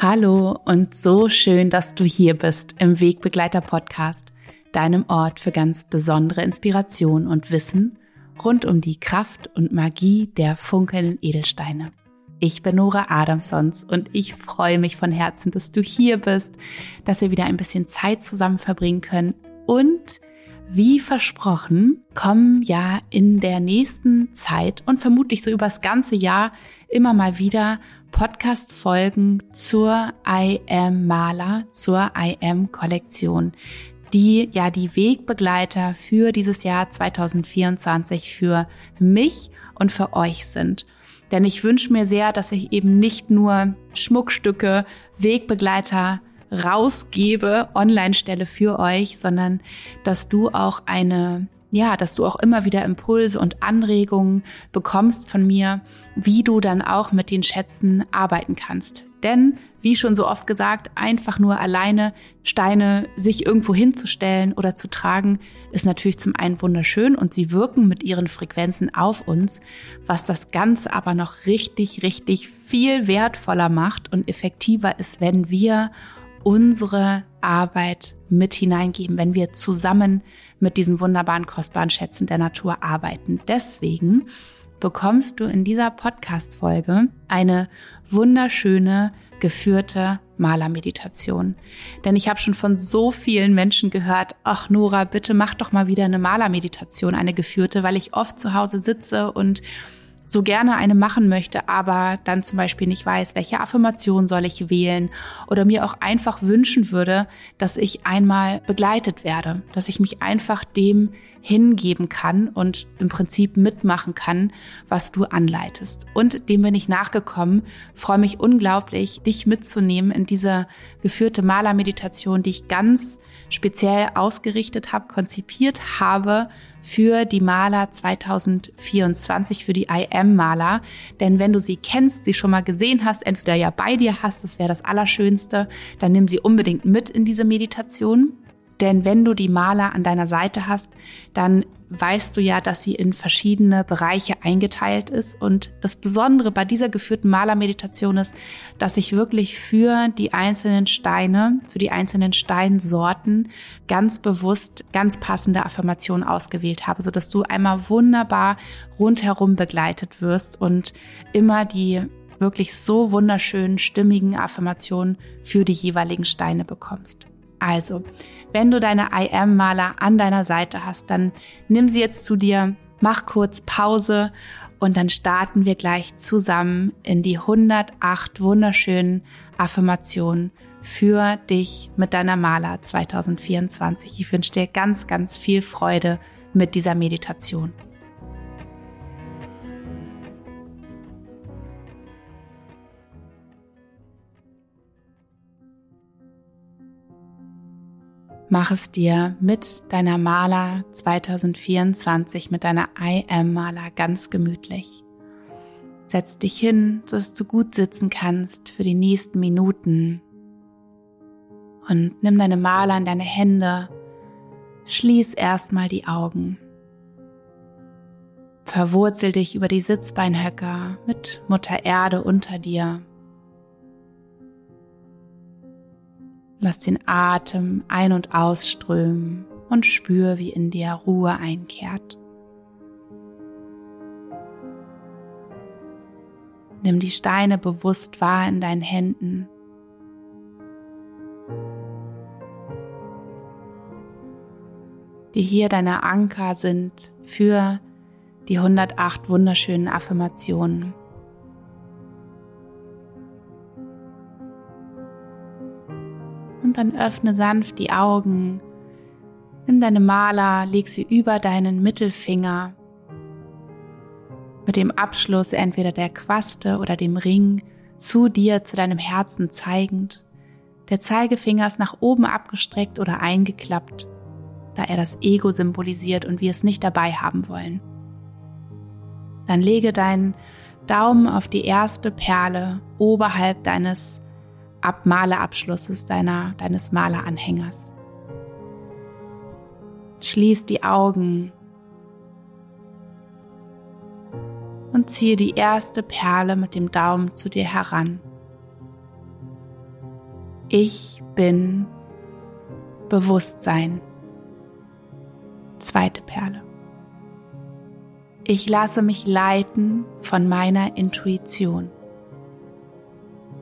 Hallo und so schön, dass du hier bist im Wegbegleiter Podcast, deinem Ort für ganz besondere Inspiration und Wissen rund um die Kraft und Magie der funkelnden Edelsteine. Ich bin Nora Adamsons und ich freue mich von Herzen, dass du hier bist, dass wir wieder ein bisschen Zeit zusammen verbringen können und wie versprochen, kommen ja in der nächsten Zeit und vermutlich so übers ganze Jahr immer mal wieder Podcast-Folgen zur I Am Maler, zur I Am Kollektion, die ja die Wegbegleiter für dieses Jahr 2024 für mich und für euch sind. Denn ich wünsche mir sehr, dass ich eben nicht nur Schmuckstücke, Wegbegleiter rausgebe, online stelle für euch, sondern dass du auch eine ja, dass du auch immer wieder Impulse und Anregungen bekommst von mir, wie du dann auch mit den Schätzen arbeiten kannst. Denn, wie schon so oft gesagt, einfach nur alleine Steine sich irgendwo hinzustellen oder zu tragen, ist natürlich zum einen wunderschön und sie wirken mit ihren Frequenzen auf uns, was das Ganze aber noch richtig, richtig viel wertvoller macht und effektiver ist, wenn wir unsere Arbeit mit hineingeben, wenn wir zusammen mit diesen wunderbaren, kostbaren Schätzen der Natur arbeiten. Deswegen bekommst du in dieser Podcast-Folge eine wunderschöne, geführte Malermeditation. Denn ich habe schon von so vielen Menschen gehört, ach Nora, bitte mach doch mal wieder eine Malermeditation, eine geführte, weil ich oft zu Hause sitze und so gerne eine machen möchte, aber dann zum Beispiel nicht weiß, welche Affirmation soll ich wählen oder mir auch einfach wünschen würde, dass ich einmal begleitet werde, dass ich mich einfach dem hingeben kann und im Prinzip mitmachen kann, was du anleitest. Und dem bin ich nachgekommen, freue mich unglaublich, dich mitzunehmen in diese geführte Malermeditation, die ich ganz speziell ausgerichtet habe, konzipiert habe für die Maler 2024, für die IM-Maler. Denn wenn du sie kennst, sie schon mal gesehen hast, entweder ja bei dir hast, das wäre das Allerschönste, dann nimm sie unbedingt mit in diese Meditation. Denn wenn du die Maler an deiner Seite hast, dann weißt du ja, dass sie in verschiedene Bereiche eingeteilt ist. Und das Besondere bei dieser geführten Malermeditation ist, dass ich wirklich für die einzelnen Steine, für die einzelnen Steinsorten ganz bewusst ganz passende Affirmationen ausgewählt habe, sodass du einmal wunderbar rundherum begleitet wirst und immer die wirklich so wunderschönen, stimmigen Affirmationen für die jeweiligen Steine bekommst. Also, wenn du deine I Am Maler an deiner Seite hast, dann nimm sie jetzt zu dir, mach kurz Pause und dann starten wir gleich zusammen in die 108 wunderschönen Affirmationen für dich mit deiner Maler 2024. Ich wünsche dir ganz, ganz viel Freude mit dieser Meditation. Mach es dir mit deiner Maler 2024, mit deiner I Am Maler ganz gemütlich. Setz dich hin, sodass du gut sitzen kannst für die nächsten Minuten. Und nimm deine Maler in deine Hände. Schließ erstmal die Augen. Verwurzel dich über die Sitzbeinhöcker mit Mutter Erde unter dir. Lass den Atem ein- und ausströmen und spür, wie in dir Ruhe einkehrt. Nimm die Steine bewusst wahr in deinen Händen. Die hier deine Anker sind für die 108 wunderschönen Affirmationen. Dann öffne sanft die Augen. Nimm deine Maler, leg sie über deinen Mittelfinger. Mit dem Abschluss entweder der Quaste oder dem Ring zu dir, zu deinem Herzen zeigend. Der Zeigefinger ist nach oben abgestreckt oder eingeklappt, da er das Ego symbolisiert und wir es nicht dabei haben wollen. Dann lege deinen Daumen auf die erste Perle oberhalb deines ab Maleabschlusses deiner, deines Maleranhängers. Schließ die Augen und ziehe die erste Perle mit dem Daumen zu dir heran. Ich bin Bewusstsein. Zweite Perle. Ich lasse mich leiten von meiner Intuition.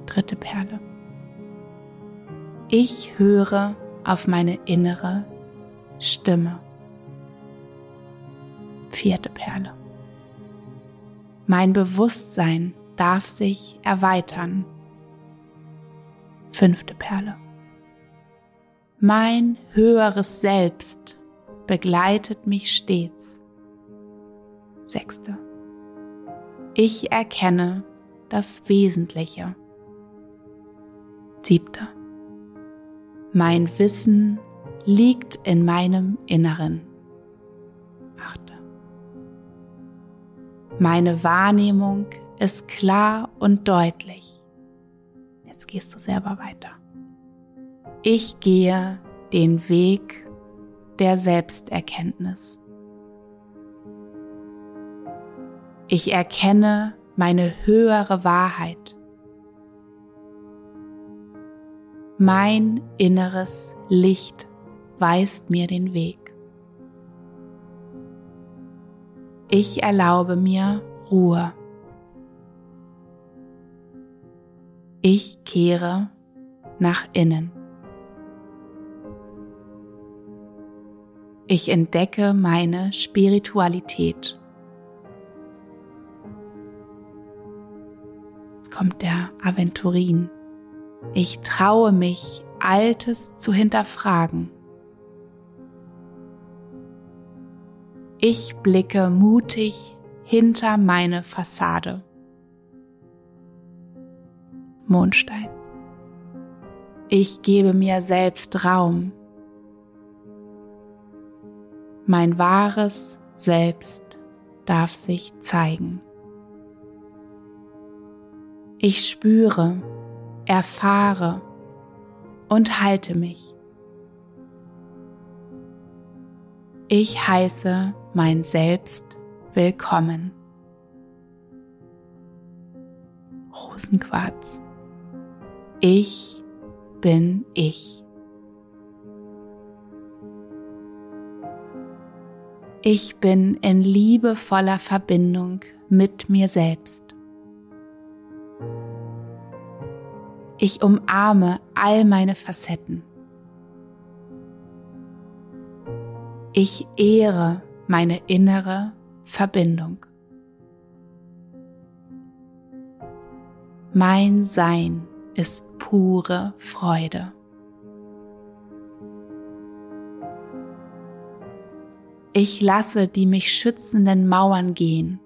Dritte Perle. Ich höre auf meine innere Stimme. Vierte Perle. Mein Bewusstsein darf sich erweitern. Fünfte Perle. Mein höheres Selbst begleitet mich stets. Sechste. Ich erkenne das Wesentliche. Siebte. Mein Wissen liegt in meinem Inneren. Achte. Meine Wahrnehmung ist klar und deutlich. Jetzt gehst du selber weiter. Ich gehe den Weg der Selbsterkenntnis. Ich erkenne meine höhere Wahrheit. Mein inneres Licht weist mir den Weg. Ich erlaube mir Ruhe. Ich kehre nach innen. Ich entdecke meine Spiritualität. Jetzt kommt der Aventurin. Ich traue mich, Altes zu hinterfragen. Ich blicke mutig hinter meine Fassade. Mondstein. Ich gebe mir selbst Raum. Mein wahres Selbst darf sich zeigen. Ich spüre, erfahre und halte mich. Ich heiße mein Selbst willkommen. Rosenquarz. Ich bin ich. Ich bin in liebevoller Verbindung mit mir selbst. Ich umarme all meine Facetten. Ich ehre meine innere Verbindung. Mein Sein ist pure Freude. Ich lasse die mich schützenden Mauern gehen.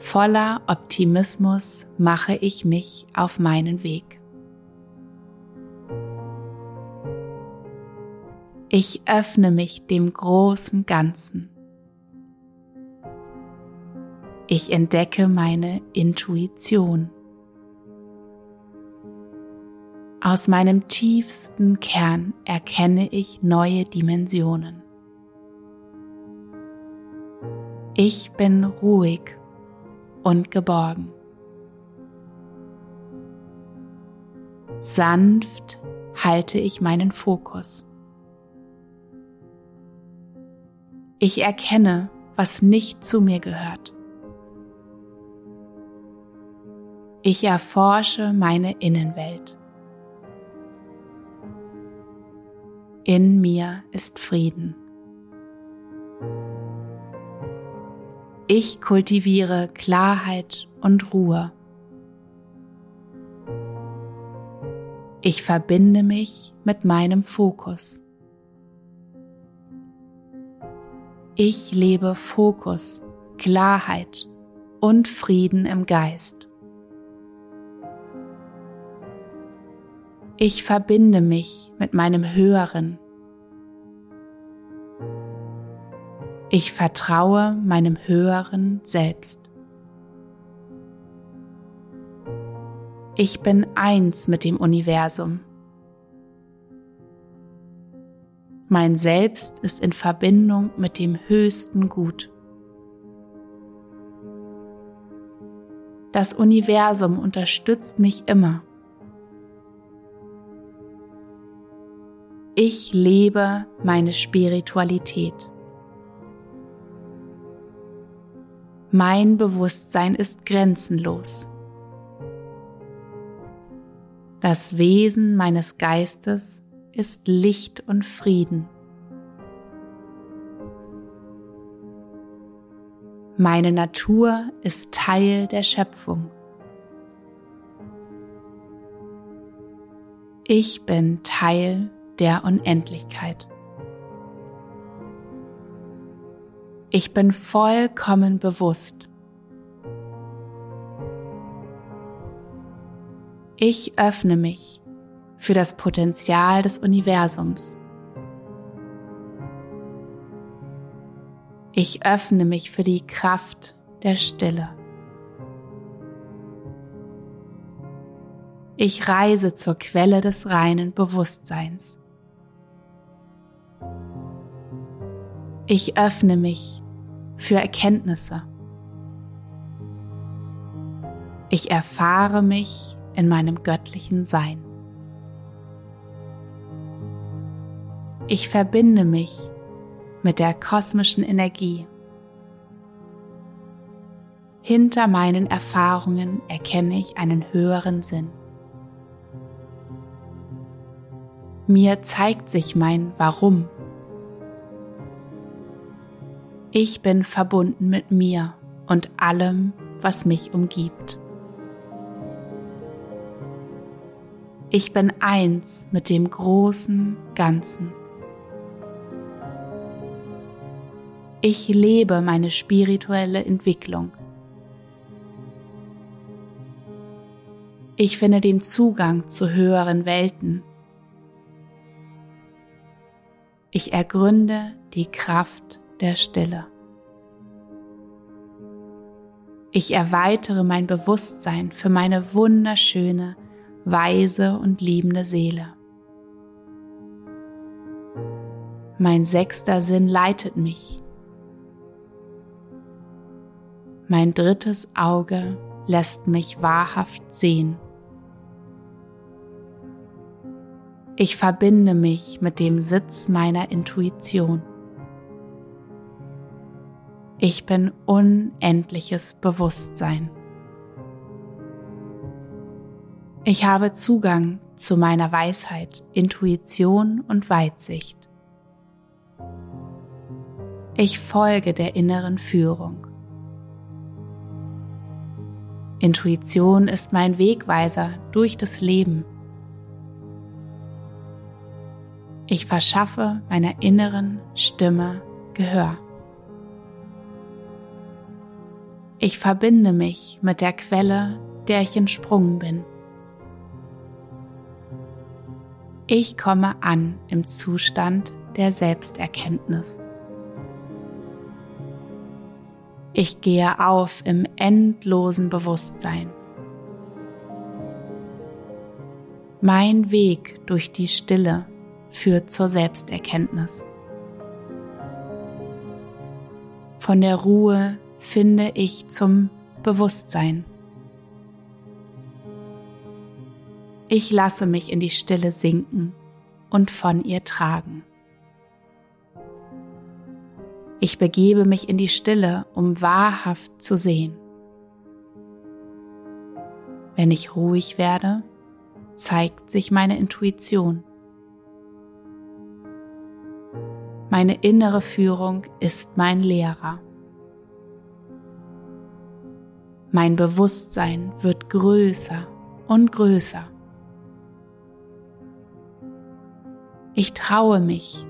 Voller Optimismus mache ich mich auf meinen Weg. Ich öffne mich dem großen Ganzen. Ich entdecke meine Intuition. Aus meinem tiefsten Kern erkenne ich neue Dimensionen. Ich bin ruhig und geborgen. Sanft halte ich meinen Fokus. Ich erkenne, was nicht zu mir gehört. Ich erforsche meine Innenwelt. In mir ist Frieden. Ich kultiviere Klarheit und Ruhe. Ich verbinde mich mit meinem Fokus. Ich lebe Fokus, Klarheit und Frieden im Geist. Ich verbinde mich mit meinem Höheren. Ich vertraue meinem Höheren selbst. Ich bin eins mit dem Universum. Mein Selbst ist in Verbindung mit dem höchsten Gut. Das Universum unterstützt mich immer. Ich lebe meine Spiritualität. Mein Bewusstsein ist grenzenlos. Das Wesen meines Geistes ist Licht und Frieden. Meine Natur ist Teil der Schöpfung. Ich bin Teil der Unendlichkeit. Ich bin vollkommen bewusst. Ich öffne mich für das Potenzial des Universums. Ich öffne mich für die Kraft der Stille. Ich reise zur Quelle des reinen Bewusstseins. Ich öffne mich für Erkenntnisse. Ich erfahre mich in meinem göttlichen Sein. Ich verbinde mich mit der kosmischen Energie. Hinter meinen Erfahrungen erkenne ich einen höheren Sinn. Mir zeigt sich mein Warum. Ich bin verbunden mit mir und allem, was mich umgibt. Ich bin eins mit dem großen Ganzen. Ich lebe meine spirituelle Entwicklung. Ich finde den Zugang zu höheren Welten. Ich ergründe die Kraft der Stille. Ich erweitere mein Bewusstsein für meine wunderschöne, weise und liebende Seele. Mein sechster Sinn leitet mich Mein drittes Auge lässt mich wahrhaft sehen. Ich verbinde mich mit dem Sitz meiner Intuition. Ich bin unendliches Bewusstsein. Ich habe Zugang zu meiner Weisheit, Intuition und Weitsicht. Ich folge der inneren Führung. Intuition ist mein Wegweiser durch das Leben. Ich verschaffe meiner inneren Stimme Gehör. Ich verbinde mich mit der Quelle, der ich entsprungen bin. Ich komme an im Zustand der Selbsterkenntnis. Ich gehe auf im endlosen Bewusstsein. Mein Weg durch die Stille führt zur Selbsterkenntnis. Von der Ruhe finde ich zum Bewusstsein. Ich lasse mich in die Stille sinken und von ihr tragen. Ich begebe mich in die Stille, um wahrhaft zu sehen. Wenn ich ruhig werde, zeigt sich meine Intuition. Meine innere Führung ist mein Lehrer. Mein Bewusstsein wird größer und größer. Ich traue mich,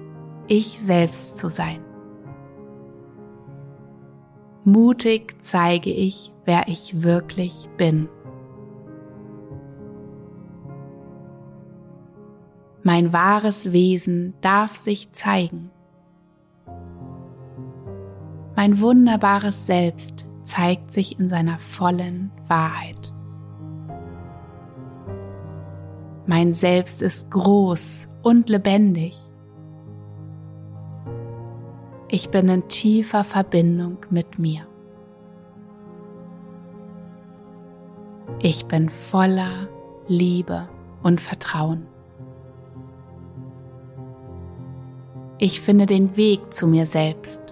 ich selbst zu sein. Mutig zeige ich, wer ich wirklich bin. Mein wahres Wesen darf sich zeigen. Mein wunderbares Selbst zeigt sich in seiner vollen Wahrheit. Mein Selbst ist groß und lebendig. Ich bin in tiefer Verbindung mit mir. Ich bin voller Liebe und Vertrauen. Ich finde den Weg zu mir selbst.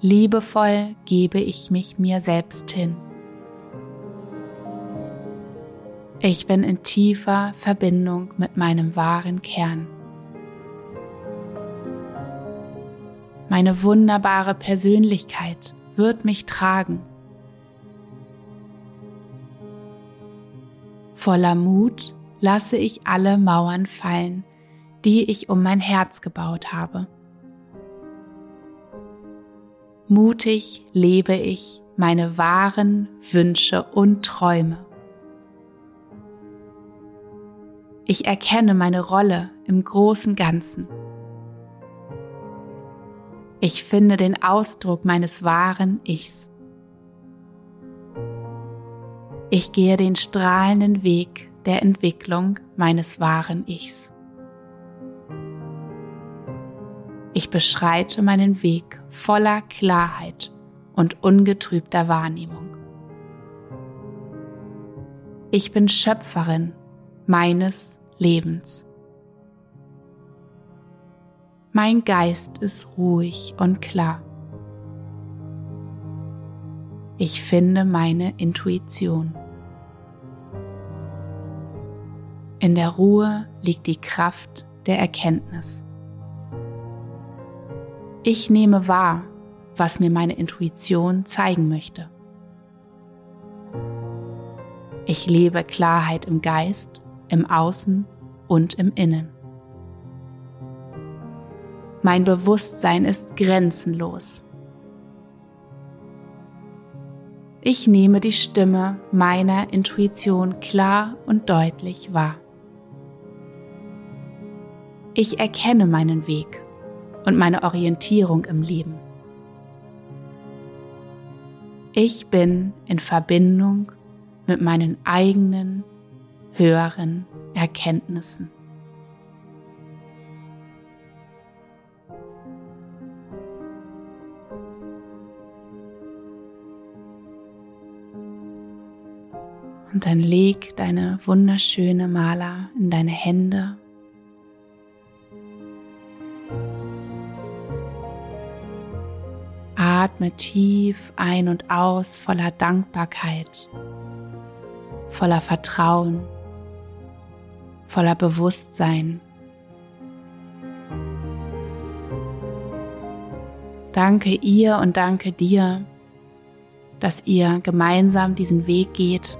Liebevoll gebe ich mich mir selbst hin. Ich bin in tiefer Verbindung mit meinem wahren Kern. Meine wunderbare Persönlichkeit wird mich tragen. Voller Mut lasse ich alle Mauern fallen, die ich um mein Herz gebaut habe. Mutig lebe ich meine wahren Wünsche und Träume. Ich erkenne meine Rolle im großen Ganzen. Ich finde den Ausdruck meines wahren Ichs. Ich gehe den strahlenden Weg der Entwicklung meines wahren Ichs. Ich beschreite meinen Weg voller Klarheit und ungetrübter Wahrnehmung. Ich bin Schöpferin meines Lebens. Mein Geist ist ruhig und klar. Ich finde meine Intuition. In der Ruhe liegt die Kraft der Erkenntnis. Ich nehme wahr, was mir meine Intuition zeigen möchte. Ich lebe Klarheit im Geist im Außen und im Innen. Mein Bewusstsein ist grenzenlos. Ich nehme die Stimme meiner Intuition klar und deutlich wahr. Ich erkenne meinen Weg und meine Orientierung im Leben. Ich bin in Verbindung mit meinen eigenen höheren Erkenntnissen. Und dann leg deine wunderschöne Maler in deine Hände. Atme tief ein und aus voller Dankbarkeit, voller Vertrauen voller Bewusstsein. Danke ihr und danke dir, dass ihr gemeinsam diesen Weg geht,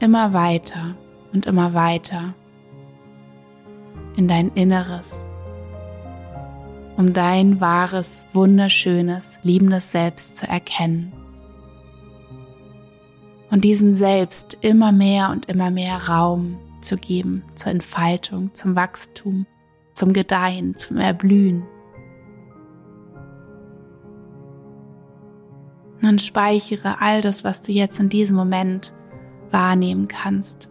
immer weiter und immer weiter in dein Inneres, um dein wahres, wunderschönes, liebendes Selbst zu erkennen und diesem Selbst immer mehr und immer mehr Raum zu geben zur Entfaltung, zum Wachstum, zum Gedeihen, zum Erblühen. Nun speichere all das, was du jetzt in diesem Moment wahrnehmen kannst,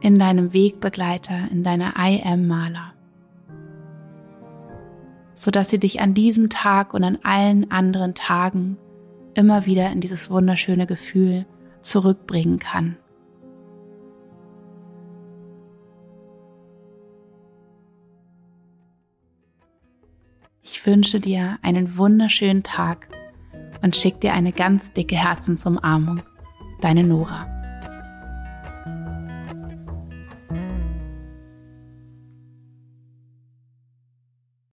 in deinem Wegbegleiter, in deiner I Am-Maler, sodass sie dich an diesem Tag und an allen anderen Tagen immer wieder in dieses wunderschöne Gefühl zurückbringen kann. Ich wünsche dir einen wunderschönen Tag und schick dir eine ganz dicke Herzensumarmung. Deine Nora.